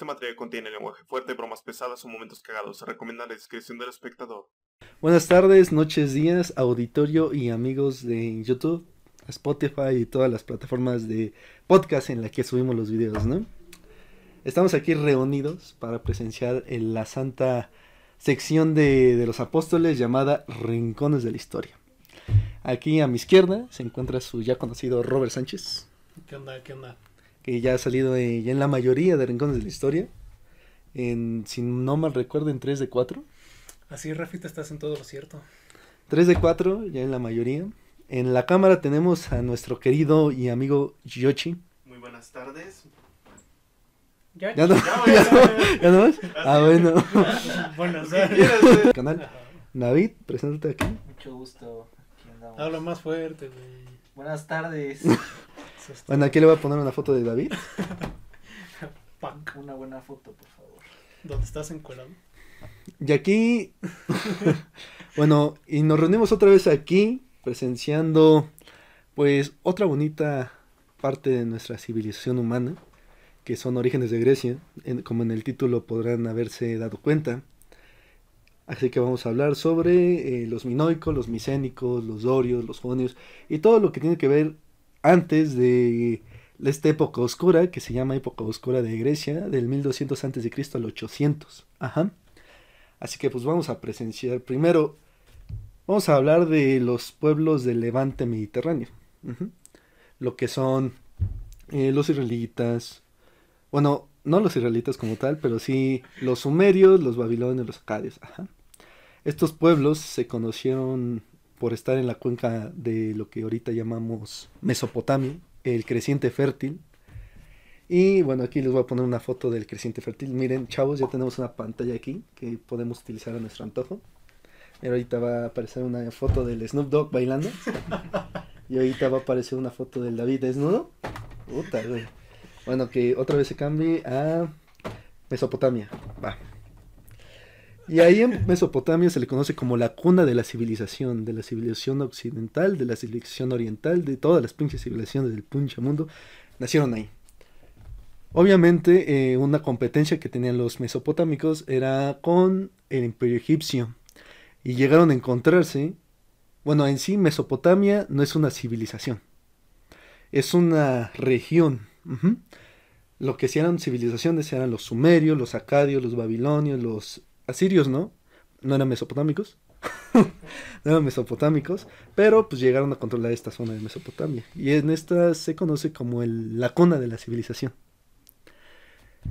Este material contiene lenguaje fuerte, bromas pesadas o momentos cagados. Se recomienda la discreción del espectador. Buenas tardes, noches, días, auditorio y amigos de YouTube, Spotify y todas las plataformas de podcast en las que subimos los videos, ¿no? Estamos aquí reunidos para presenciar en la santa sección de, de los apóstoles llamada Rincones de la Historia. Aquí a mi izquierda se encuentra su ya conocido Robert Sánchez, ¿Qué onda? ¿Qué onda? Que ya ha salido eh, ya en la mayoría de Rincones de la Historia. En, si no mal recuerdo, en 3 de 4. Así, Rafita, estás en todo lo cierto. 3 de 4, ya en la mayoría. En la cámara tenemos a nuestro querido y amigo Yoshi. Muy buenas tardes. ¿Ya? ¿Ya no? Ya, ¿Ya no? ya. ¿Ya no más? Ah, bueno. Bueno, o ¿Qué sea, quieres, güey? Canal. David, preséntate aquí. Mucho gusto. Aquí habla más fuerte, güey. Buenas tardes. Bueno, aquí le voy a poner una foto de David. Pac. Una buena foto, por favor. ¿Dónde estás encuerado? Y aquí, bueno, y nos reunimos otra vez aquí, presenciando, pues, otra bonita parte de nuestra civilización humana, que son orígenes de Grecia, en- como en el título podrán haberse dado cuenta. Así que vamos a hablar sobre eh, los minoicos, los micénicos, los dorios, los jonios, y todo lo que tiene que ver antes de esta época oscura, que se llama época oscura de Grecia, del 1200 antes de Cristo al 800. Ajá. Así que pues vamos a presenciar primero, vamos a hablar de los pueblos del levante mediterráneo. Lo que son eh, los israelitas, bueno, no los israelitas como tal, pero sí los sumerios, los babilonios, los acadios. Ajá. Estos pueblos se conocieron por estar en la cuenca de lo que ahorita llamamos Mesopotamia, el creciente fértil. Y bueno, aquí les voy a poner una foto del creciente fértil. Miren, chavos, ya tenemos una pantalla aquí que podemos utilizar a nuestro antojo. Ahorita va a aparecer una foto del Snoop Dogg bailando. Y ahorita va a aparecer una foto del David desnudo. Puta, güey. Bueno, que otra vez se cambie a Mesopotamia. Va. Y ahí en Mesopotamia se le conoce como la cuna de la civilización, de la civilización occidental, de la civilización oriental, de todas las pinches civilizaciones del pinche mundo, nacieron ahí. Obviamente, eh, una competencia que tenían los mesopotámicos era con el imperio egipcio. Y llegaron a encontrarse, bueno, en sí Mesopotamia no es una civilización, es una región. Lo que sí eran civilizaciones eran los sumerios, los acadios, los babilonios, los asirios, ¿no? No eran mesopotámicos. no eran mesopotámicos, pero pues llegaron a controlar esta zona de Mesopotamia. Y en esta se conoce como la cuna de la civilización.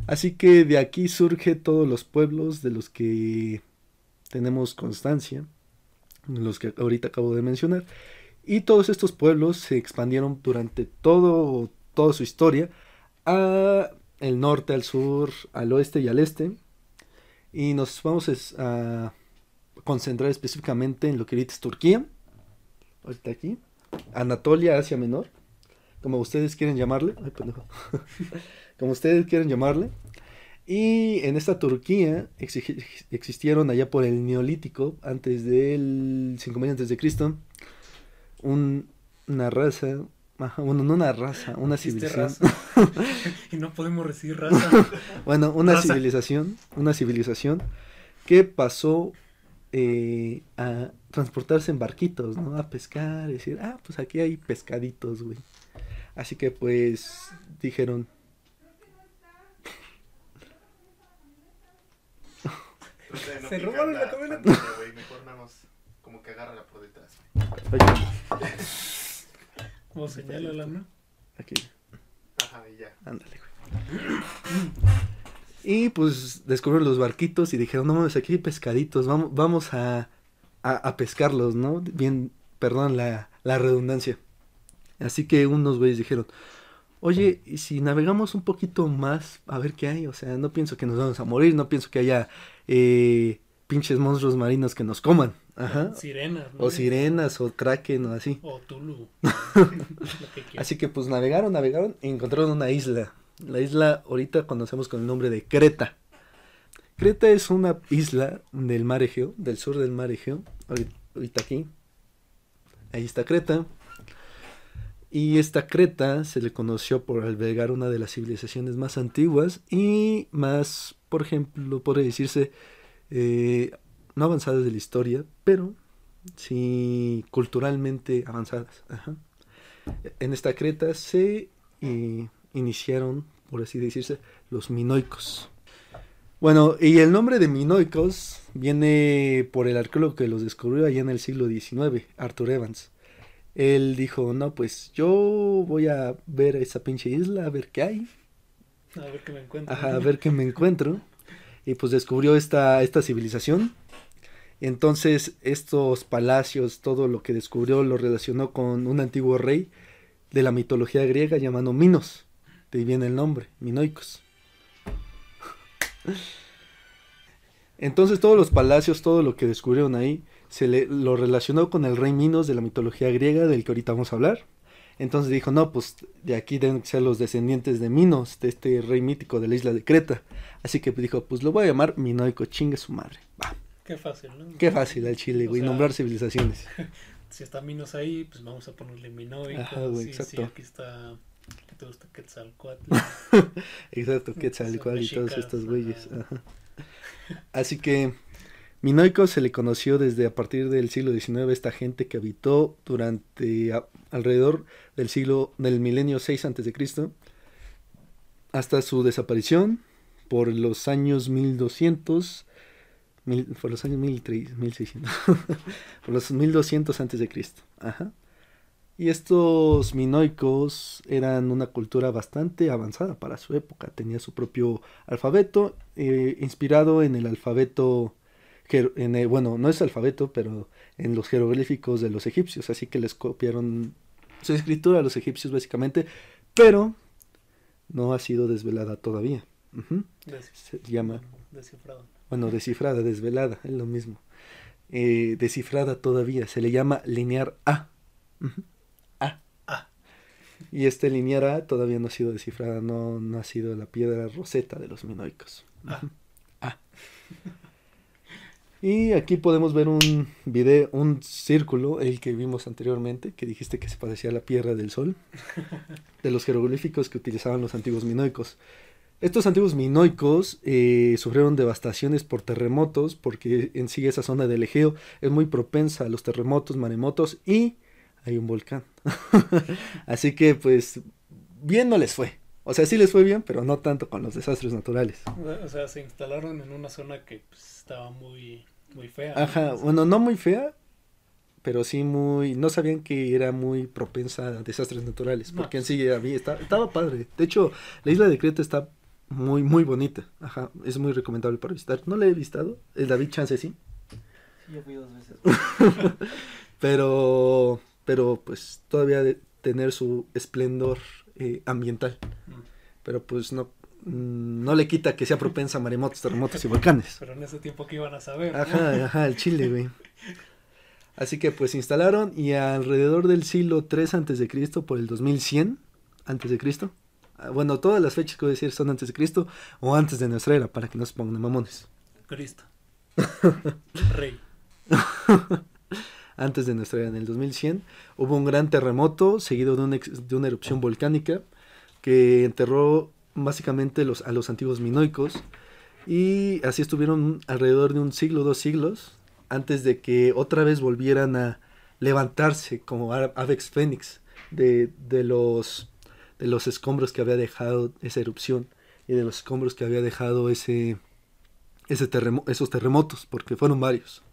Así que de aquí surge todos los pueblos de los que tenemos constancia, los que ahorita acabo de mencionar. Y todos estos pueblos se expandieron durante todo, toda su historia a el norte, al sur, al oeste y al este. Y nos vamos a concentrar específicamente en lo que ahorita es Turquía. Ahorita aquí. Anatolia, Asia Menor. Como ustedes quieren llamarle. Ay, pendejo. Como ustedes quieren llamarle. Y en esta Turquía exi- existieron allá por el Neolítico, antes del 5000 antes de Cristo, un- una raza, ajá, bueno, no una raza, una civilización. raza. y no podemos decir raza. Bueno, una Raza. civilización, una civilización que pasó eh, a transportarse en barquitos, ¿no? A pescar, y decir, ah, pues aquí hay pescaditos, güey. Así que pues dijeron, No Se robaron la camioneta. Mejor nada más como que agárrala por detrás. "Oye, Como señala ¿no? aquí, Ajá, y ya. ándale, güey. Y pues descubrieron los barquitos y dijeron, no mames, aquí hay pescaditos, vamos, vamos a, a, a pescarlos, ¿no? Bien, perdón la, la redundancia. Así que unos güeyes dijeron, oye, ¿y si navegamos un poquito más a ver qué hay? O sea, no pienso que nos vamos a morir, no pienso que haya eh, pinches monstruos marinos que nos coman. Ajá. Sirenas, ¿no? O sirenas, o kraken, o así. O Tulu. Que. Así que pues navegaron, navegaron y encontraron una isla. La isla ahorita conocemos con el nombre de Creta. Creta es una isla del mar Egeo, del sur del mar Egeo. Ahorita, ahorita aquí. Ahí está Creta. Y esta Creta se le conoció por albergar una de las civilizaciones más antiguas y más, por ejemplo, podría decirse, eh, no avanzadas de la historia, pero sí culturalmente avanzadas. Ajá. En esta Creta se eh, iniciaron, por así decirse, los minoicos. Bueno, y el nombre de minoicos viene por el arqueólogo que los descubrió allá en el siglo XIX, Arthur Evans. Él dijo, no, pues yo voy a ver esa pinche isla, a ver qué hay. A ver qué me encuentro. Ajá, a ver qué me encuentro. Y pues descubrió esta, esta civilización. Entonces, estos palacios, todo lo que descubrió lo relacionó con un antiguo rey de la mitología griega llamado Minos. De ahí viene el nombre, Minoicos. Entonces todos los palacios, todo lo que descubrieron ahí, se le, lo relacionó con el rey Minos de la mitología griega del que ahorita vamos a hablar. Entonces dijo, no, pues de aquí deben ser los descendientes de Minos, de este rey mítico de la isla de Creta. Así que dijo, pues lo voy a llamar Minoico, chingue su madre. Va. Qué fácil, ¿no? Qué fácil al Chile, güey, nombrar civilizaciones. Si está Minos ahí, pues vamos a ponerle Minoico. Ajá, güey, sí, sí, exacto. aquí está. ¿Qué te gusta? Quetzalcoatl. Exacto, Quetzalcóatl y todos estos güeyes. ajá. Así que Minoico se le conoció desde a partir del siglo XIX esta gente que habitó durante a- alrededor del siglo del milenio 6 antes de Cristo hasta su desaparición por los años 1200 mil- por los años 1300, 1600 por los 1200 antes de Cristo. Ajá. Y estos minoicos eran una cultura bastante avanzada para su época. Tenía su propio alfabeto, eh, inspirado en el alfabeto, en el- bueno, no es alfabeto, pero en los jeroglíficos de los egipcios. Así que les copiaron su escritura a los egipcios básicamente, pero no ha sido desvelada todavía. Se llama, Descifrado. Bueno, descifrada, desvelada, es lo mismo. Eh, descifrada todavía, se le llama linear A. A. Ah, Y este linear A todavía no ha sido descifrada, no, no ha sido la piedra roseta de los minoicos. Ah. Y aquí podemos ver un video, un círculo, el que vimos anteriormente, que dijiste que se parecía a la piedra del sol, de los jeroglíficos que utilizaban los antiguos minoicos. Estos antiguos minoicos eh, sufrieron devastaciones por terremotos, porque en sí esa zona del Egeo es muy propensa a los terremotos, maremotos y hay un volcán. Así que pues bien no les fue. O sea, sí les fue bien, pero no tanto con los desastres naturales. O sea, se instalaron en una zona que pues, estaba muy, muy fea. Ajá, bueno, no muy fea, pero sí muy... No sabían que era muy propensa a desastres naturales, No. porque en sí había, estaba, estaba padre. De hecho, la isla de Creta está muy, muy bonita. Ajá, es muy recomendable para visitar. No la he visitado, el David Chance sí, Sí, yo fui dos veces. pero, pero pues todavía de tener su esplendor eh, ambiental. mm. Pero pues no, mm, no le quita que sea propensa a maremotos, terremotos y volcanes. Pero en ese tiempo que iban a saber. ¿no? Ajá, ajá, el Chile, güey. Así que pues se instalaron y alrededor del siglo 3 antes de Cristo, por el 2100 antes de Cristo. Bueno, todas las fechas que voy a decir son antes de Cristo o antes de nuestra era, para que no se pongan mamones. Cristo. Rey. Antes de nuestra era, en el 2100, hubo un gran terremoto seguido de una, ex- de una erupción volcánica que enterró básicamente los, a los antiguos minoicos y así estuvieron alrededor de un siglo, dos siglos, antes de que otra vez volvieran a levantarse como Avex Fénix de, de los, de los escombros que había dejado esa erupción y de los escombros que había dejado ese, ese esos terremotos, porque fueron varios.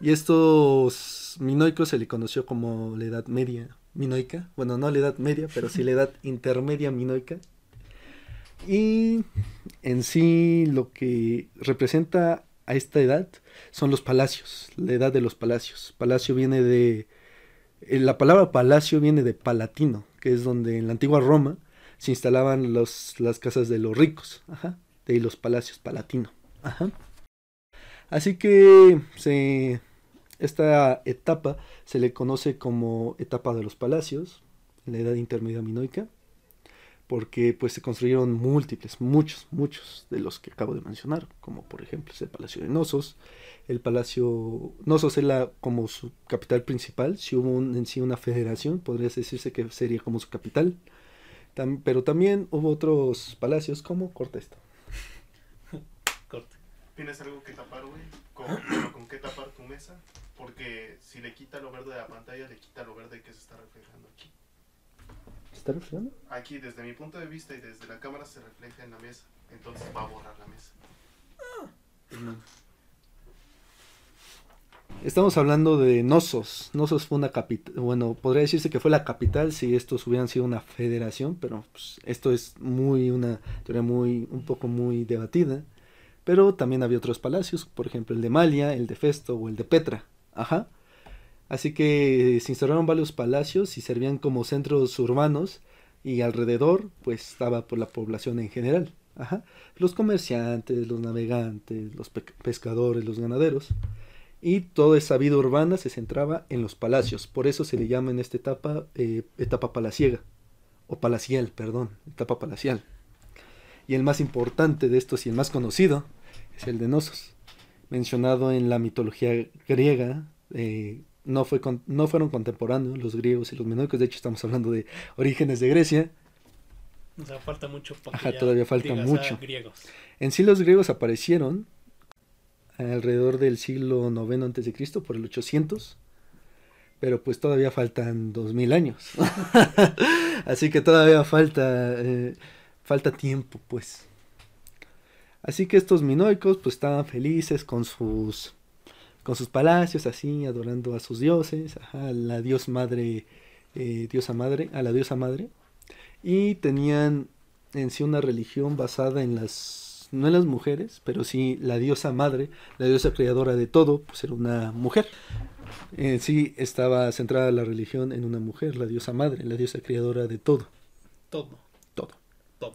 Y estos minoicos se le conoció como la Edad Media minoica. Bueno, no la Edad Media, pero sí la Edad Intermedia minoica. Y en sí lo que representa a esta edad son los palacios, la edad de los palacios. Palacio viene de... eh, La palabra palacio viene de palatino, que es donde en la antigua Roma se instalaban los, las casas de los ricos. Ajá. De los palacios, palatino. Ajá. Así que se, esta etapa se le conoce como etapa de los palacios, la edad intermedia minoica. porque pues se construyeron múltiples, muchos, muchos de los que acabo de mencionar, como por ejemplo el Palacio de Nosos, el Palacio Nosos es la, como su capital principal, si hubo un- en sí una federación, podría decirse que sería como su capital, Tam- pero también hubo otros palacios como corta esto. Corte. ¿Tienes algo que tapar, güey? ¿Con, bueno, ¿Con qué tapar tu mesa? Porque si le quita lo verde de la pantalla, le quita lo verde que se está reflejando aquí. ¿Se está reflejando? Aquí, desde mi punto de vista y desde la cámara, se refleja en la mesa. Entonces va a borrar la mesa. Estamos hablando de Nosos. Nosos fue una capital, bueno, podría decirse que fue la capital si estos hubieran sido una federación, pero pues, esto es muy una teoría muy un poco muy debatida. Pero también había otros palacios, por ejemplo el de Malia, el de Festo o el de Petra. Ajá. Así que se instalaron varios palacios y servían como centros urbanos y alrededor pues estaba por la población en general. Ajá. Los comerciantes, los navegantes, los pe- pescadores, los ganaderos. Y toda esa vida urbana se centraba en los palacios. Por eso se le llama en esta etapa eh, etapa palaciega. O palacial, perdón. Etapa palacial. Y el más importante de estos y el más conocido es el de Nosos. Mencionado en la mitología griega. eh, no, fue con- no fueron contemporáneos los griegos y los minoicos. De hecho, estamos hablando de orígenes de Grecia. O sea, falta mucho Ajá, todavía falta digas, mucho. ah, griegos. En sí los griegos aparecieron alrededor del siglo IX antes de Cristo, por el 800, pero pues todavía faltan 2000 años. Así que todavía falta eh, falta tiempo, pues. Así que estos minoicos pues estaban felices con sus con sus palacios así adorando a sus dioses, a la dios madre eh, diosa madre, a la diosa madre y tenían en sí una religión basada en las, no en las mujeres, pero sí la diosa madre, la diosa creadora de todo, pues era una mujer. En sí estaba centrada la religión en una mujer, la diosa madre, la diosa creadora de todo, Todo, todo. todo.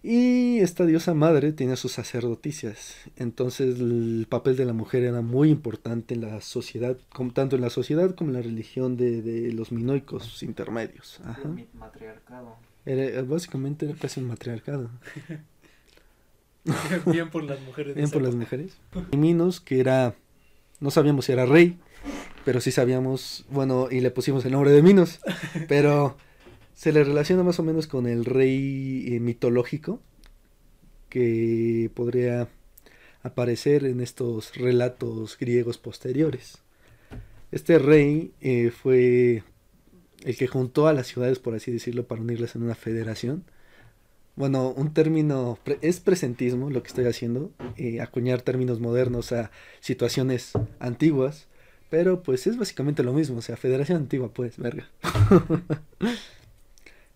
Y esta diosa madre tiene sus sacerdoticias, entonces el papel de la mujer era muy importante en la sociedad, como, tanto en la sociedad como en la religión de, de los minoicos intermedios. Ajá. El mi- matriarcado. Era, básicamente era casi un matriarcado. Bien por las mujeres. Bien por las mujeres. Y Minos, que era, no sabíamos si era rey, pero sí sabíamos, bueno, y le pusimos el nombre de Minos, pero se le relaciona más o menos con el rey eh, mitológico que podría aparecer en estos relatos griegos posteriores. Este rey eh, fue el que juntó a las ciudades, por así decirlo, para unirlas en una federación. Bueno, un término pre- es presentismo lo que estoy haciendo, eh, acuñar términos modernos a situaciones antiguas, pero pues es básicamente lo mismo, o sea, federación antigua, pues, verga.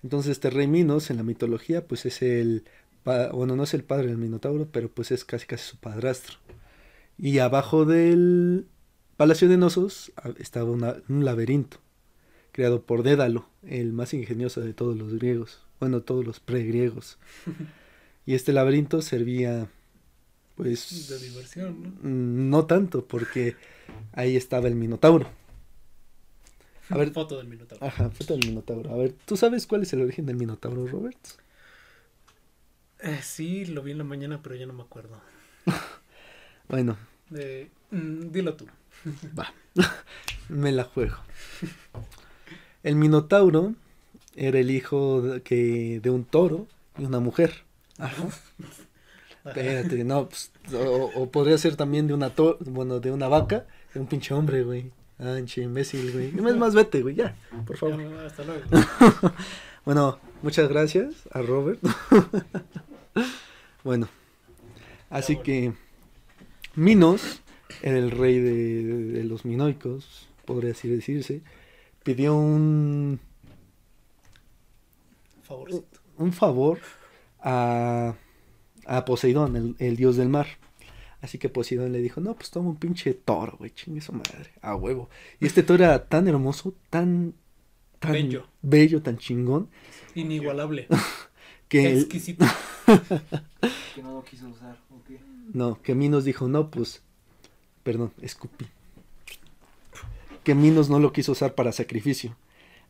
Entonces, este rey Minos en la mitología, pues es el, bueno, no es el padre del Minotauro, pero pues es casi casi su padrastro. Y abajo del Palacio de Nosos ah, estaba un laberinto creado por Dédalo, el más ingenioso de todos los griegos, bueno, todos los pregriegos. Y este laberinto servía, pues, De diversión, ¿no? mm, no tanto, porque ahí estaba el Minotauro. A ver, Foto del Minotauro. ajá, foto del Minotauro. A ver, ¿tú sabes cuál es el origen del Minotauro, Robert? Eh, sí, lo vi en la mañana, pero ya no me acuerdo. Bueno, Eh, mm, dilo tú. va, me la juego. El Minotauro era el hijo de, que, de un toro y una mujer. Ajá. Espérate, no, pues, o, o podría ser también de una to bueno, de una vaca, de un pinche hombre, güey. Ah, pinche imbécil, güey. Es más, vete, güey, ya, por favor. Ya, hasta luego. Bueno, muchas gracias a Robert. bueno, así que Minos, el rey de, de los minoicos, podría así decirse, pidió un, Favorcito. un favor a, a Poseidón, el, el dios del mar. Así que Poseidón le dijo, no, pues toma un pinche toro, güey, chingue su madre, a huevo. Y este toro era tan hermoso, tan, tan Bello. bello, tan chingón, Inigualable. que el- Exquisito. Que no lo quiso usar, ¿o qué? No, que Minos dijo, no, pues, perdón, escupí. Que Minos no lo quiso usar para sacrificio.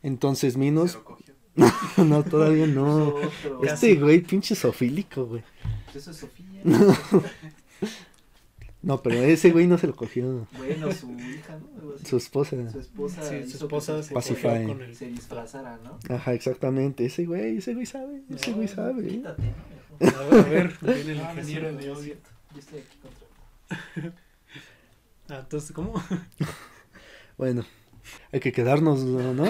Entonces Se Minos, lo cogió. no, todavía no. Otro. Este güey, pinche sofílico, güey. Pues eso es Sofía. No, pero ese güey no se lo cogió. Bueno, su hija, ¿no? Su esposa. Su esposa. Sí, su esposa se cogió con el... se disfrazara, ¿no? Ajá, exactamente. Ese güey, ese güey sabe. Ese No, güey sabe. Quítate, ¿no? A ver, a ver, viene el es ingeniero de audio. Yo estoy aquí contra. Ah, entonces, ¿cómo? Bueno, hay que quedarnos, ¿no?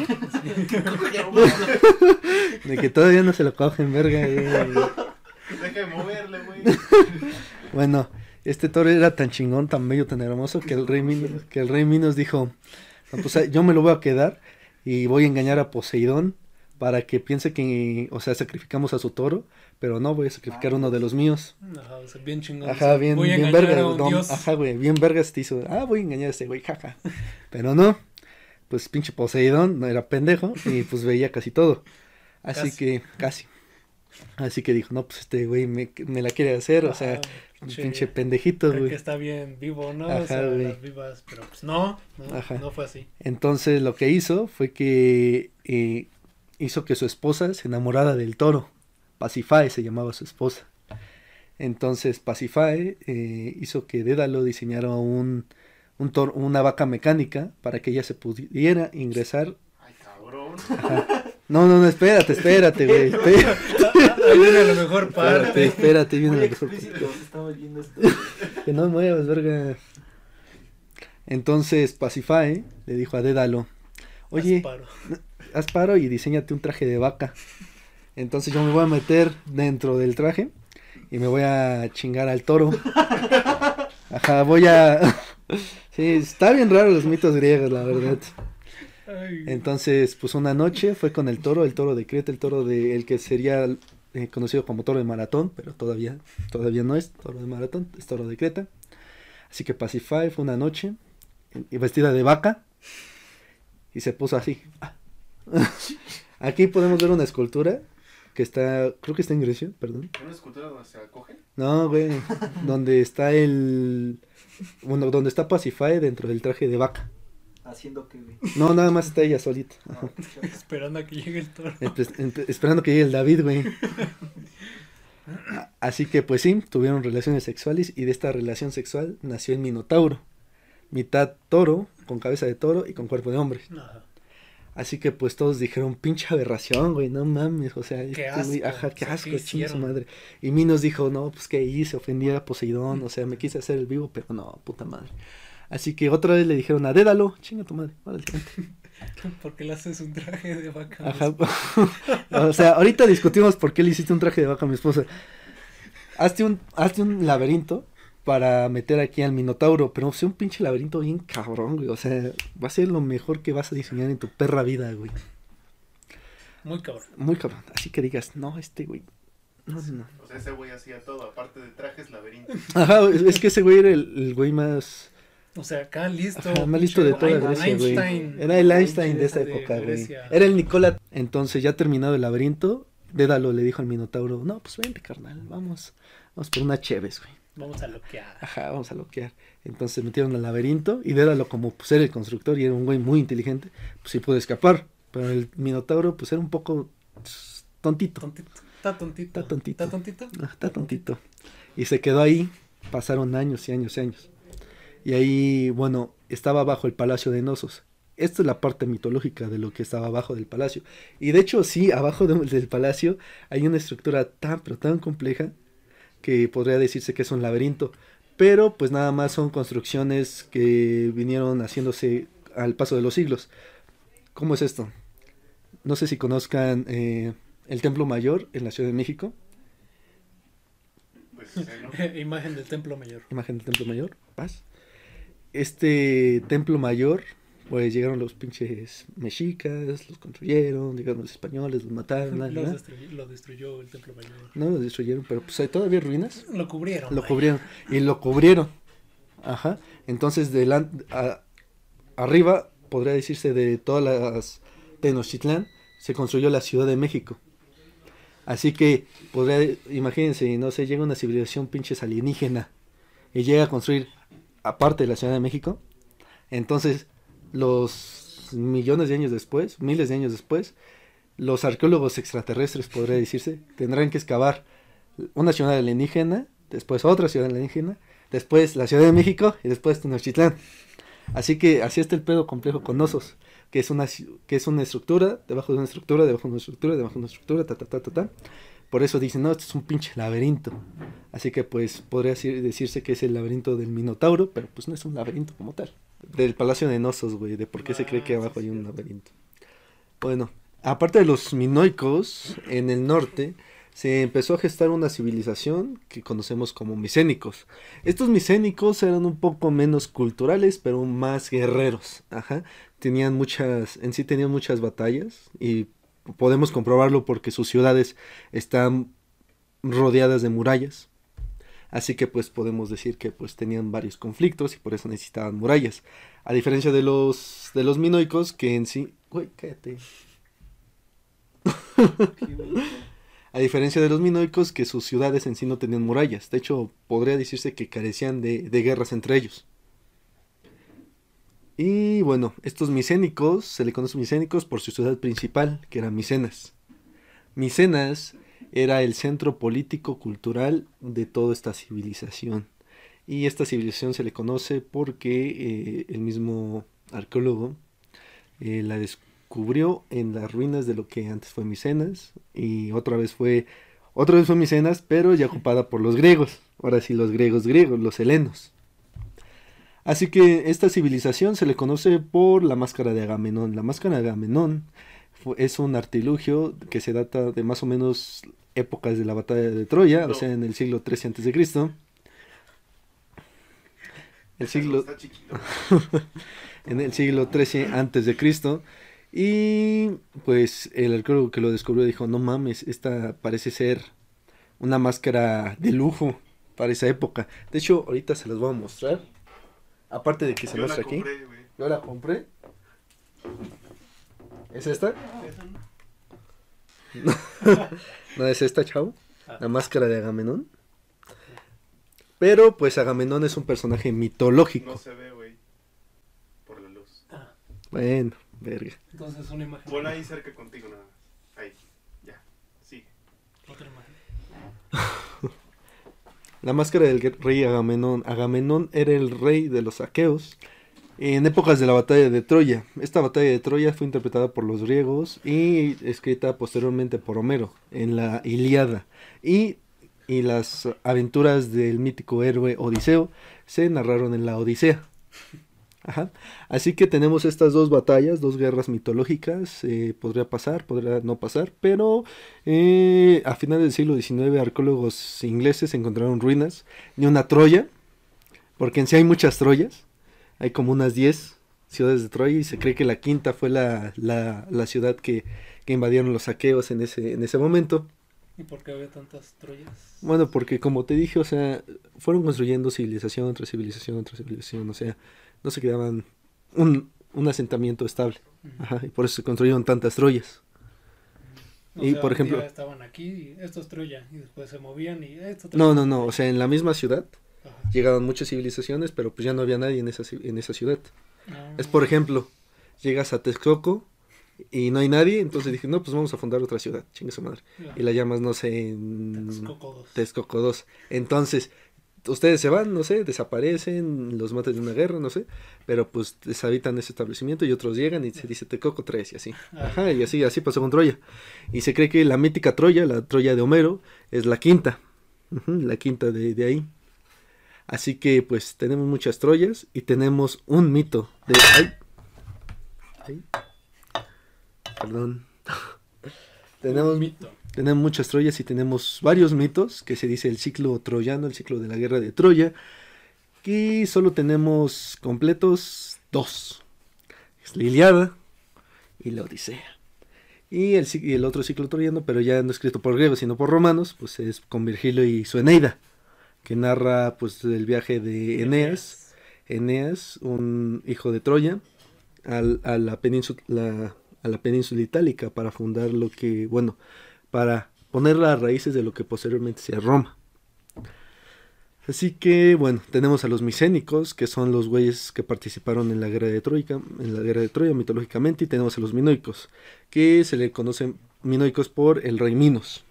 De que todavía no se lo cogen, verga. güey. Deja de moverle, güey. Bueno, este toro era tan chingón, tan bello, tan hermoso que el rey Minos, que el rey Minos dijo, "No, pues ah, yo me lo voy a quedar y voy a engañar a Poseidón para que piense que, o sea, sacrificamos a su toro, pero no, voy a sacrificar Ah. uno de los míos. Ajá, o sea, bien chingón. Ajá, bien, voy a bien verga. a un no, dios. ajá, güey, bien vergas te hizo. Ah, voy a engañar a ese güey, jaja. Pero no, pues pinche Poseidón no era pendejo y pues veía casi todo. Así Casi. que, casi. Así que dijo, no, pues este güey me, me la quiere hacer, o sea, pinche- pinche pendejito, güey. que está bien vivo, ¿no? Ajá, o sea, las vivas, pero pues no, no, Ajá. no fue así. Entonces lo que hizo fue que eh, hizo que su esposa se enamorara del toro. Pacifae se llamaba su esposa. Entonces Pacifae eh, hizo que Dédalo diseñara un, un toro- una vaca mecánica para que ella se pudiera ingresar. Ay, cabrón. No, no, no, espérate, espérate, güey. Espérate, Ahí viene la mejor espérate, parte. espérate, viene Muy la mejor explícito, estamos viendo esto. Que no muevas, verga. Entonces Pacifae le dijo a Dédalo, oye, Asparo. haz paro y diseñate un traje de vaca. Entonces yo me voy a meter dentro del traje y me voy a chingar al toro. Ajá, voy a... Sí, está bien raro los mitos griegos, la verdad. Entonces, pues una noche fue con el toro, el toro de Creta, el toro de el que sería eh, conocido como toro de maratón, pero todavía todavía no es toro de maratón, es toro de Creta. Así que Pacify fue una noche y vestida de vaca y se puso así. Aquí podemos ver una escultura que está, creo que está en Grecia, perdón. ¿Una escultura donde se acoge? No, güey, donde está el bueno, donde está Pacify dentro del traje de vaca. Haciendo que. No, nada más está ella solita. No, esperando a que llegue el toro. Esperando que llegue el David, güey. Así que pues sí, tuvieron relaciones sexuales y de esta relación sexual nació el Minotauro. Mitad toro, con cabeza de toro y con cuerpo de hombre. Ajá. Así que pues todos dijeron, pinche aberración, güey, no mames, o sea, Qué este güey, asco, ajá, o qué asco, ¿qué chinga su madre. Y Minos dijo, no, pues qué hice, ofendí a Poseidón, o sea, me quise hacer el vivo, pero no, puta madre. Así que otra vez le dijeron a Dédalo, chinga tu madre, vente". ¿Por qué le haces un traje de vaca? Ajá. o sea, ahorita discutimos por qué le hiciste un traje de vaca a mi esposa. Hazte un, hazte un laberinto para meter aquí al Minotauro, pero sea un pinche laberinto bien cabrón, güey. O sea, va a ser lo mejor que vas a diseñar en tu perra vida, güey. Muy cabrón. Muy cabrón. Así que digas, no, este güey. No, no, no. O sea, ese güey hacía todo, aparte de trajes, laberinto. Ajá, es que ese güey era el, el güey más, O sea, acá listo. ajá, más listo de toda Grecia, güey. Einstein. Era el Einstein de esa de época, güey. Era el Nicola. Entonces, ya terminado el laberinto, Dédalo le dijo al Minotauro, no, pues vente, carnal, vamos. Vamos por una Cheves, güey. Vamos a loquear. Ajá, vamos a loquear. Entonces se metieron al laberinto y Dédalo como pues era el constructor y era un güey muy inteligente, pues sí pudo escapar. Pero el Minotauro pues era un poco pues, tontito. Tontito. Está tontito. Está tontito. Está tontito. Ah, Está tontito. Y se quedó ahí, pasaron años y años y años. Y ahí, bueno, estaba abajo el palacio de Nosos. Esta es la parte mitológica de lo que estaba abajo del palacio. Y de hecho, sí, abajo de- del palacio hay una estructura tan, pero tan compleja que podría decirse que es un laberinto. Pero pues nada más son construcciones que vinieron haciéndose al paso de los siglos. ¿Cómo es esto? No sé si conozcan eh, el Templo Mayor en la Ciudad de México. Pues, sí, ¿no? Imagen del templo mayor. imagen del templo mayor, paz. Este templo mayor, pues llegaron los pinches mexicas, los construyeron, llegaron los españoles, los mataron, Los la. destruyó, lo destruyó el templo mayor. no los destruyeron, pero pues hay todavía ruinas, Lo cubrieron. lo vaya. cubrieron y lo cubrieron, ajá. Entonces delante, arriba podría decirse de todas las Tenochtitlán se construyó la Ciudad de México. Así que podría, imagínense, no sé, llega una civilización pinches alienígena y llega a construir aparte de la Ciudad de México. Entonces, los millones de años después, miles de años después, los arqueólogos extraterrestres, podría decirse, tendrán que excavar una ciudad alienígena, después otra ciudad alienígena, después la Ciudad de México y después Tenochtitlán. Así que así está el pedo complejo con osos, que es una, que es una estructura, debajo de una estructura, debajo de una estructura, debajo de una estructura, ta, ta, ta, ta, ta. Por eso dicen, no, esto es un pinche laberinto. Así que pues podría decir- decirse que es el laberinto del Minotauro, pero pues no es un laberinto como tal. Del Palacio de Nosos, güey, de por qué se cree que Ah, sí, abajo hay un laberinto. Bueno, aparte de los minoicos, en el norte se empezó a gestar una civilización que conocemos como micénicos. Estos micénicos eran un poco menos culturales, pero más guerreros. Ajá. Tenían muchas, en sí tenían muchas batallas y podemos comprobarlo porque sus ciudades están rodeadas de murallas. Así que pues podemos decir que pues tenían varios conflictos y por eso necesitaban murallas. A diferencia de los de los minoicos que en sí, güey, cállate. A diferencia de los minoicos que sus ciudades en sí no tenían murallas. De hecho, podría decirse que carecían de, de guerras entre ellos. Y bueno, estos micénicos, se le conoce micénicos por su ciudad principal, que era Micenas. Micenas era el centro político cultural de toda esta civilización. Y esta civilización se le conoce porque eh, el mismo arqueólogo eh, la descubrió en las ruinas de lo que antes fue Micenas y otra vez fue otra vez fue Micenas, pero ya ocupada por los griegos. Ahora sí los griegos griegos, los helenos. Así que esta civilización se le conoce por la máscara de Agamenón. La máscara de Agamenón es un artilugio que se data de más o menos épocas de la batalla de Troya, o sea, en el siglo 13 antes de Cristo. El siglo en el siglo XIII antes de Cristo. Y pues el arqueólogo que lo descubrió dijo no mames esta parece ser una máscara de lujo para esa época de hecho ahorita se las voy a mostrar. Aparte de que se Yo la muestra aquí. compré, güey. yo la compré es esta no es esta chavo Ah. la máscara de Agamenón pero pues Agamenón es un personaje mitológico No se ve, güey. Por la luz. Ah, bueno verga entonces una imagen. Ponla ahí cerca contigo nada más. Ahí. Ya. Sigue. Otra imagen. La máscara del rey Agamenón. Agamenón era el rey de los aqueos en épocas de la batalla de Troya. Esta batalla de Troya fue interpretada por los griegos y escrita posteriormente por Homero en la Ilíada. Y, y las aventuras del mítico héroe Odiseo se narraron en la Odisea. Ajá. Así que tenemos estas dos batallas, dos guerras mitológicas. eh, podría pasar, podría no pasar, pero eh, a finales del siglo XIX arqueólogos ingleses encontraron ruinas de una Troya, porque en sí hay muchas Troyas, hay como unas 10 ciudades de Troya y se cree que la quinta fue la, la, la ciudad que, que invadieron los saqueos en ese, en ese momento. ¿Y por qué había tantas Troyas? Bueno, porque como te dije, o sea, fueron construyendo civilización tras civilización tras civilización, o sea, no se quedaban un, un asentamiento estable. Ajá, y por eso se construyeron tantas Troyas. O y, sea, por ejemplo- estaban aquí, y esto es Troya, y después se movían y esto No, no, no, o sea, en la misma ciudad Ajá. llegaban muchas civilizaciones, pero pues ya no había nadie en esa, en esa ciudad. Ah, Es por ejemplo, llegas a Texcoco y no hay nadie, entonces dije, no, pues vamos a fundar otra ciudad, chingue su madre. ya. Y la llamas, no sé, en Texcoco dos. Texcoco 2. Entonces, ustedes se van, no sé, desaparecen, los matan de una guerra, no sé, pero pues deshabitan ese establecimiento y otros llegan y se dice Texcoco 3 y así. Ah. Ajá, y así, así pasó con Troya. Y se cree que la mítica Troya, la Troya de Homero, es la quinta. La quinta de, de ahí. Así que pues tenemos muchas Troyas y tenemos un mito de... ¡Ay! ¡Ay! Perdón. tenemos, mito. tenemos muchas Troyas y tenemos varios mitos que se dice el ciclo troyano, el ciclo de la guerra de Troya. Y solo tenemos completos dos. Es la Iliada y la Odisea. Y el, y el otro ciclo troyano, pero ya no escrito por griegos, sino por romanos, pues es con Virgilio y su Eneida, que narra pues el viaje de Eneas, Eneas, un hijo de Troya, a, la península, a la península itálica para fundar lo que, bueno, para poner las raíces de lo que posteriormente sea Roma. Así que, bueno, tenemos a los micénicos, que son los güeyes que participaron en la guerra de Troya, en la guerra de Troya mitológicamente, y tenemos a los minoicos, que se le conocen minoicos por el rey Minos.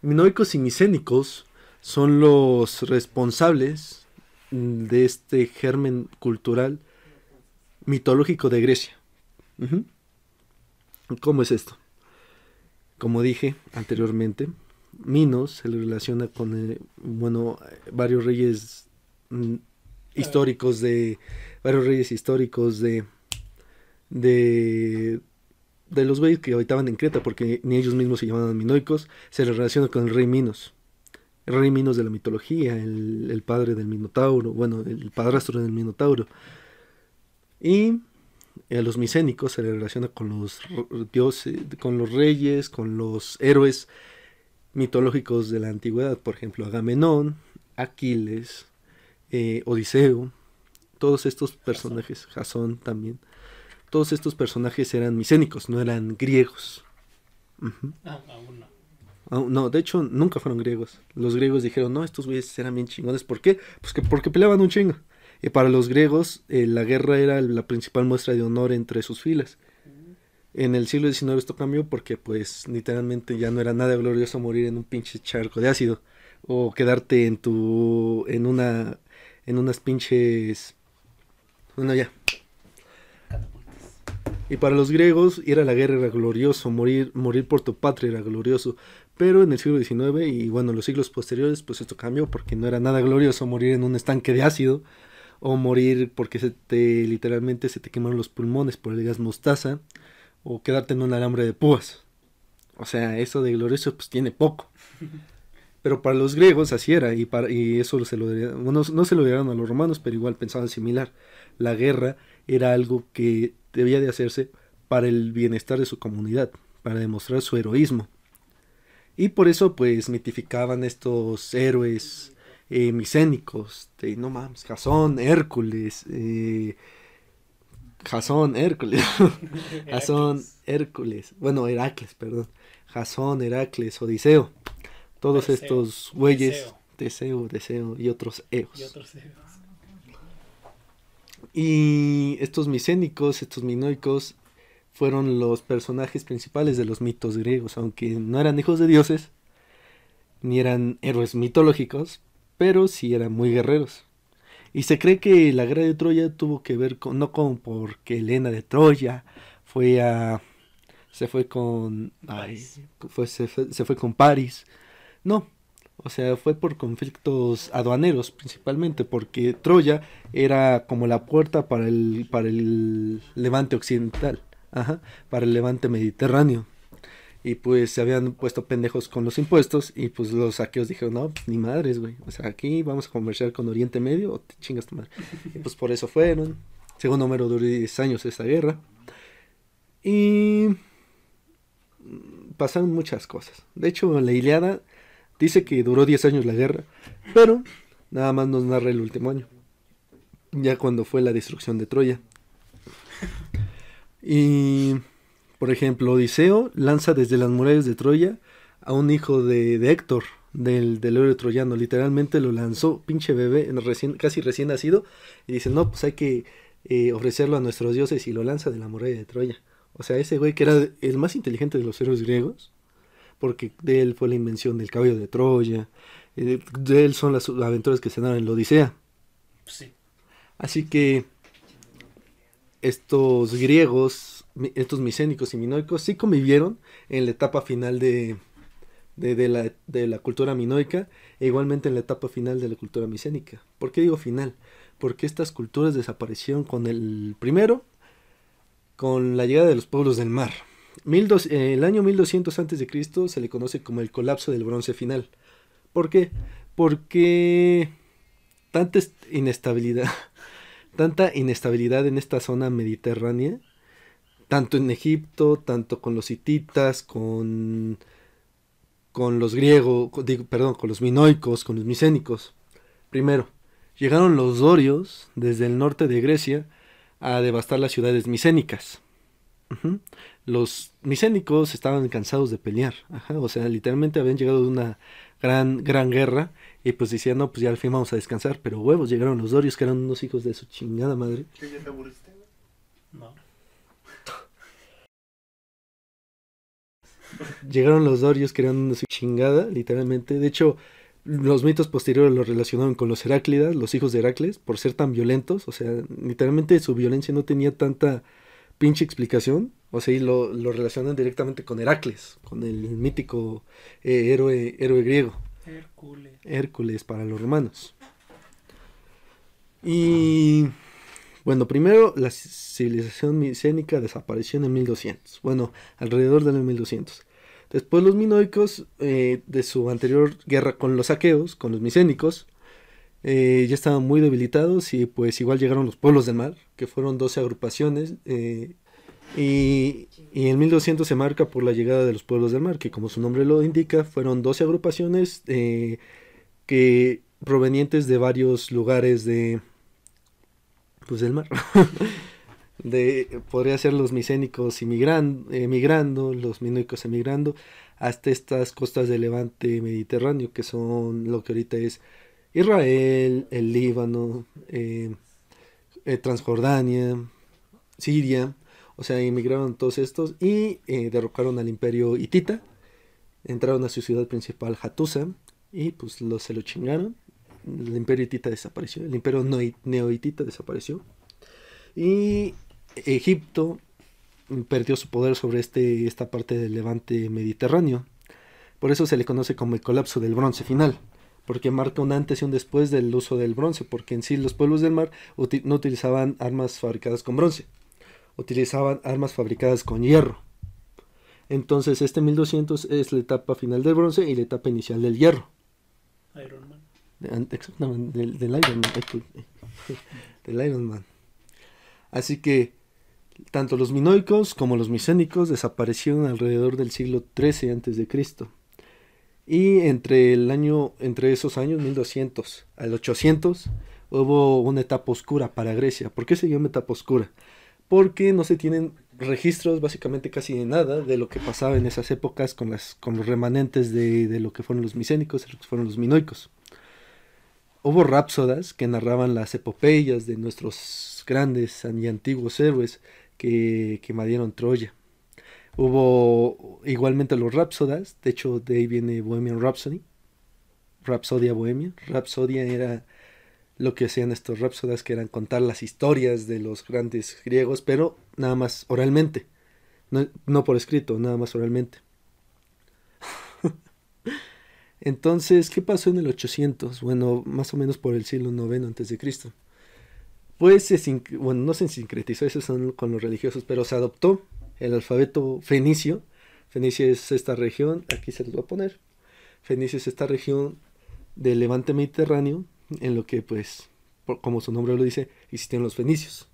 Minoicos y micénicos son los responsables de este germen cultural mitológico de Grecia. ¿Cómo es esto? Como dije anteriormente, Minos se le relaciona con, eh, bueno, varios reyes mm, históricos de, varios reyes históricos de, de, de los güeyes que habitaban en Creta, porque ni ellos mismos se llamaban minoicos, se le relaciona con el rey Minos. Rey Minos de la mitología, el, el padre del Minotauro, bueno, el padrastro del Minotauro. Y a los micénicos se le relaciona con los dioses, con los reyes, con los héroes mitológicos de la antigüedad, por ejemplo, Agamenón, Aquiles, eh, Odiseo, todos estos personajes, Jasón también, todos estos personajes eran micénicos, no eran griegos. Ah, aún no. No, de hecho nunca fueron griegos. Los griegos dijeron, no, estos güeyes eran bien chingones. ¿Por qué? Pues que porque peleaban un chingo. Y para los griegos eh, la guerra era la principal muestra de honor entre sus filas. En el siglo XIX esto cambió porque pues literalmente ya no era nada glorioso morir en un pinche charco de ácido. O quedarte en tu... en una... en unas pinches... Bueno, ya. Y para los griegos ir a la guerra era glorioso, morir, morir por tu patria era glorioso. Pero en el siglo XIX y bueno, los siglos posteriores, pues esto cambió porque no era nada glorioso morir en un estanque de ácido o morir porque se te literalmente se te quemaron los pulmones por el gas mostaza o quedarte en un alambre de púas. O sea, eso de glorioso pues tiene poco. Pero para los griegos así era y, para, y eso se lo bueno, no se lo dieron a los romanos, pero igual pensaban similar. La guerra era algo que debía de hacerse para el bienestar de su comunidad, para demostrar su heroísmo. Y por eso pues mitificaban estos héroes eh, micénicos, de, no mames, Jasón, Hércules, eh, Jasón, Hércules, Jasón. Hércules, bueno, Heracles, perdón, Jasón, Heracles, Odiseo, todos estos güeyes. Teseo, Deseo y otros eos. Y otros héroes. Y estos micénicos, estos minoicos, fueron los personajes principales de los mitos griegos, aunque no eran hijos de dioses, ni eran héroes mitológicos, pero sí eran muy guerreros. Y se cree que la guerra de Troya tuvo que ver con, no con porque Helena de Troya fue a, se fue con, ay, fue, se, fue, se fue con París, no, o sea, fue por conflictos aduaneros principalmente, porque Troya era como la puerta para el, para el levante occidental, ajá, para el levante mediterráneo. Y pues se habían puesto pendejos con los impuestos y pues los saqueos dijeron, no, pues, ni madres, güey. O sea, aquí vamos a comerciar con Oriente Medio o te chingas tu madre. Y pues por eso fueron. Según Homero duró 10 años esa guerra. Y pasaron muchas cosas. De hecho, la Iliada dice que duró 10 años la guerra, pero nada más nos narra el último año. Ya cuando fue la destrucción de Troya. Y, por ejemplo, Odiseo lanza desde las murallas de Troya a un hijo de, Héctor, del, del héroe troyano. Literalmente lo lanzó, pinche bebé, recién, casi recién nacido, y dice, no, pues hay que eh, ofrecerlo a nuestros dioses y lo lanza de la muralla de Troya. O sea, ese güey que era el más inteligente de los héroes griegos, porque de él fue la invención del caballo de Troya, eh, de él son las aventuras que se dan en la Odisea. Sí. Así que estos griegos, estos micénicos y minoicos, sí convivieron en la etapa final de, de, de la, de la cultura minoica e igualmente en la etapa final de la cultura micénica. ¿Por qué digo final? Porque estas culturas desaparecieron con el primero, con la llegada de los pueblos del mar. 1200 eh, el año 1200 antes de Cristo se le conoce como el colapso del bronce final. ¿Por qué? Porque tanta est- inestabilidad, tanta inestabilidad en esta zona mediterránea, tanto en Egipto, tanto con los hititas, con con los griegos, digo, perdón, con los minoicos, con los micénicos. Primero, llegaron los dorios desde el norte de Grecia a devastar las ciudades micénicas. Ujú. Los micénicos estaban cansados de pelear, ajá, o sea, literalmente habían llegado de una gran, gran guerra y pues decían, no, pues ya al fin vamos a descansar, pero huevos, llegaron los dorios que eran unos hijos de su chingada madre. ¿Qué ya te aburriste? güey? No. Llegaron los dorios que eran una su chingada, literalmente. De hecho, los mitos posteriores los relacionaron con los Heráclidas, los hijos de Heracles, por ser tan violentos. O sea, literalmente su violencia no tenía tanta pinche explicación. O sea, y lo, lo relacionan directamente con Heracles, con el mítico eh, héroe, héroe griego. Hércules. Hércules para los romanos. Y bueno, primero la civilización micénica desapareció en el 1200. Bueno, alrededor del 1200. Después los minoicos, eh, de su anterior guerra con los aqueos, con los micénicos, eh, ya estaban muy debilitados y pues igual llegaron los pueblos del mar, que fueron 12 agrupaciones. eh, y, y en 1200 se marca por la llegada de los pueblos del mar, que como su nombre lo indica, fueron 12 agrupaciones eh, que provenientes de varios lugares de pues del mar. de podría ser los micénicos emigran- emigrando, los minoicos emigrando hasta estas costas del Levante Mediterráneo, que son lo que ahorita es Israel, el Líbano, eh, eh, Transjordania, Siria, o sea, emigraron todos estos y eh, derrocaron al imperio hitita, entraron a su ciudad principal, Hattusa, y pues lo, se lo chingaron. El imperio hitita desapareció, el imperio neohitita desapareció. Y Egipto perdió su poder sobre este, esta parte del levante mediterráneo. Por eso se le conoce como el colapso del bronce final, porque marca un antes y un después del uso del bronce, porque en sí los pueblos del mar no utilizaban armas fabricadas con bronce, utilizaban armas fabricadas con hierro. Entonces este 1200 es la etapa final del bronce y la etapa inicial del hierro. Iron Man. De- Exactamente, del, del Iron Man. Del Iron Man. Así que tanto los minoicos como los micénicos desaparecieron alrededor del siglo XIII antes de Cristo. Y entre el año, entre esos años, 1200 al 800, hubo una etapa oscura para Grecia. ¿Por qué se llama etapa oscura? Porque no se tienen registros básicamente casi de nada de lo que pasaba en esas épocas con, los remanentes de, de lo que fueron los micénicos y lo que fueron los minoicos. Hubo rápsodas que narraban las epopeyas de nuestros grandes y antiguos héroes que, que invadieron Troya. Hubo igualmente los rápsodas, de hecho de ahí viene Bohemian Rhapsody, Rapsodia Bohemia. Rapsodia era lo que hacían estos rápsodas, que eran contar las historias de los grandes griegos, pero nada más oralmente, no, no por escrito, nada más oralmente. Entonces, ¿qué pasó en el 800? Bueno, más o menos por el siglo IX antes de Cristo. Pues se bueno, no se sincretizó, eso son con los religiosos, pero se adoptó el alfabeto fenicio. Fenicia es esta región, aquí se los voy a poner. Fenicia es esta región del levante mediterráneo, en lo que, pues, como su nombre lo dice, existían los fenicios.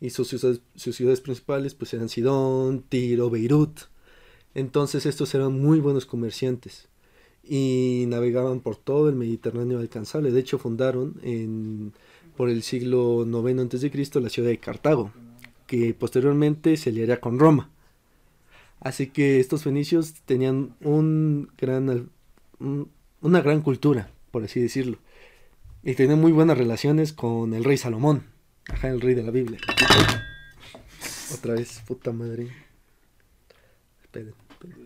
Y sus ciudades, sus ciudades principales, pues, eran Sidón, Tiro, Beirut. Entonces, estos eran muy buenos comerciantes y navegaban por todo el Mediterráneo alcanzable. De hecho, fundaron en, por el siglo IX a.C. la ciudad de Cartago, que posteriormente se aliaría con Roma. Así que estos fenicios tenían un gran, una gran cultura, por así decirlo. Y tenían muy buenas relaciones con el rey Salomón, ajá, el rey de la Biblia. Otra vez, puta madre. Esperen, esperen.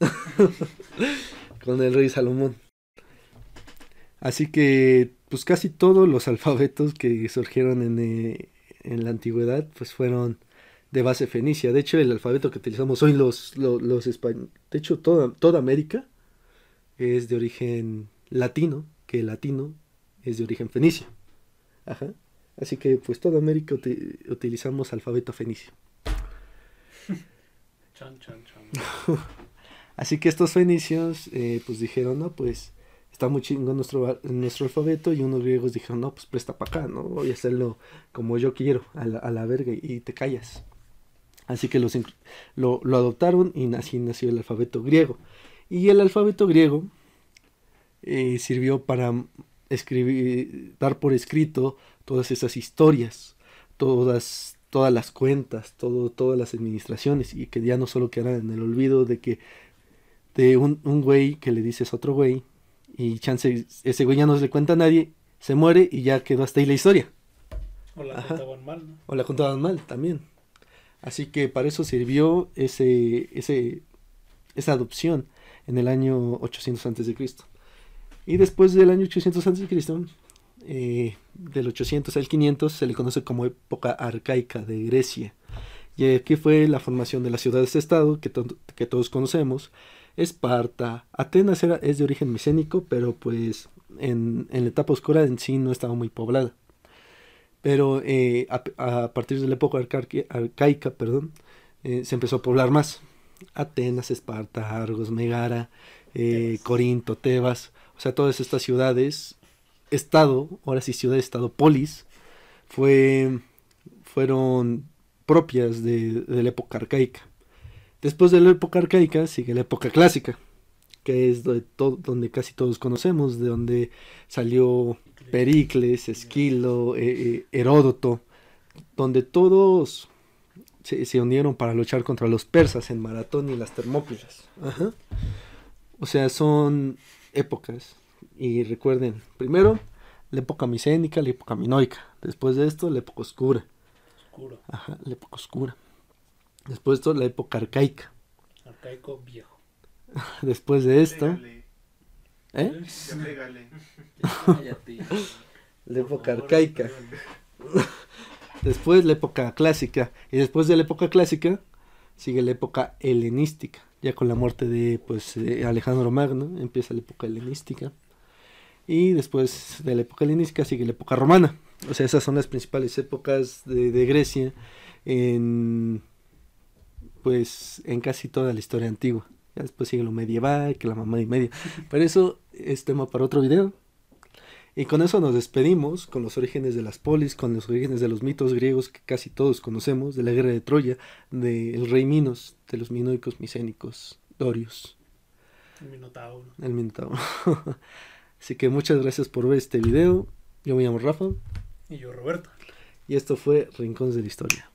con el rey Salomón. Así que, pues casi todos los alfabetos que surgieron en, eh, en la antigüedad, pues fueron de base fenicia. De hecho, el alfabeto que utilizamos hoy los, los, los españoles, de hecho, toda, toda América es de origen latino, que el latino es de origen fenicio. Ajá. Así que, pues toda América uti- utilizamos alfabeto fenicio. Chan, chan, chan. Así que estos fenicios, eh, pues dijeron, no, pues está muy chingón nuestro, nuestro alfabeto. Y unos griegos dijeron, no, pues presta para acá, ¿no? Voy a hacerlo como yo quiero, a la, a la verga, y te callas. Así que los, lo, lo adoptaron y así nació el alfabeto griego. Y el alfabeto griego eh, sirvió para escribir, dar por escrito todas esas historias, todas, todas las cuentas, todo, todas las administraciones y que ya no solo quedaran en el olvido de que de un, un güey que le dices a otro güey y chance ese güey ya no se le cuenta a nadie, se muere y ya quedó hasta ahí la historia. O la Ajá. contaban mal, ¿no? O la contaban mal también. Así que para eso sirvió ese, ese, esa adopción en el año 800 antes de Cristo. Y después del año 800 antes de Cristo, eh, del 800 al 500 se le conoce como época arcaica de Grecia. Y aquí fue la formación de las ciudades-estado que, to- que todos conocemos. Esparta, Atenas era, es de origen micénico, pero pues en, en la etapa oscura en sí no estaba muy poblada. Pero eh, a, a partir de la época arcaica, arcaica, perdón, eh, se empezó a poblar más. Atenas, Esparta, Argos, Megara, eh, Tebas. Corinto, Tebas, o sea, todas estas ciudades, estado, ahora sí ciudad, estado, polis, fue, fueron propias de, de la época arcaica. Después de la época arcaica sigue la época clásica, que es donde casi todos conocemos, de donde salió Pericles, Esquilo, eh, eh, Heródoto, donde todos se, se unieron para luchar contra los persas en Maratón y las Termópilas. Ajá. O sea, son épocas. Y recuerden, primero la época micénica, la época minoica. Después de esto, la época oscura. Ajá, la época oscura. Después de esto, la época arcaica. arcaico, viejo. Después de esto, Pégale, ¿eh? ya pégale. Cállate. La época favor, arcaica. Después la época clásica. Y después de la época clásica sigue la época helenística. Ya con la muerte de pues eh, Alejandro Magno empieza la época helenística. Y después de la época helenística sigue la época romana. O sea, esas son las principales épocas de, de Grecia en pues en casi toda la historia antigua. Ya después sigue lo medieval, que la mamá y media. Pero eso es tema para otro video. Y con eso nos despedimos con los orígenes de las polis, con los orígenes de los mitos griegos que casi todos conocemos, de la guerra de Troya, del rey Minos, de los minoicos, micénicos, dorios, El Minotauro. el Minotauro. Así que muchas gracias por ver este video. Yo me llamo Rafa Y yo, Roberto. y esto fue Rincones de la Historia.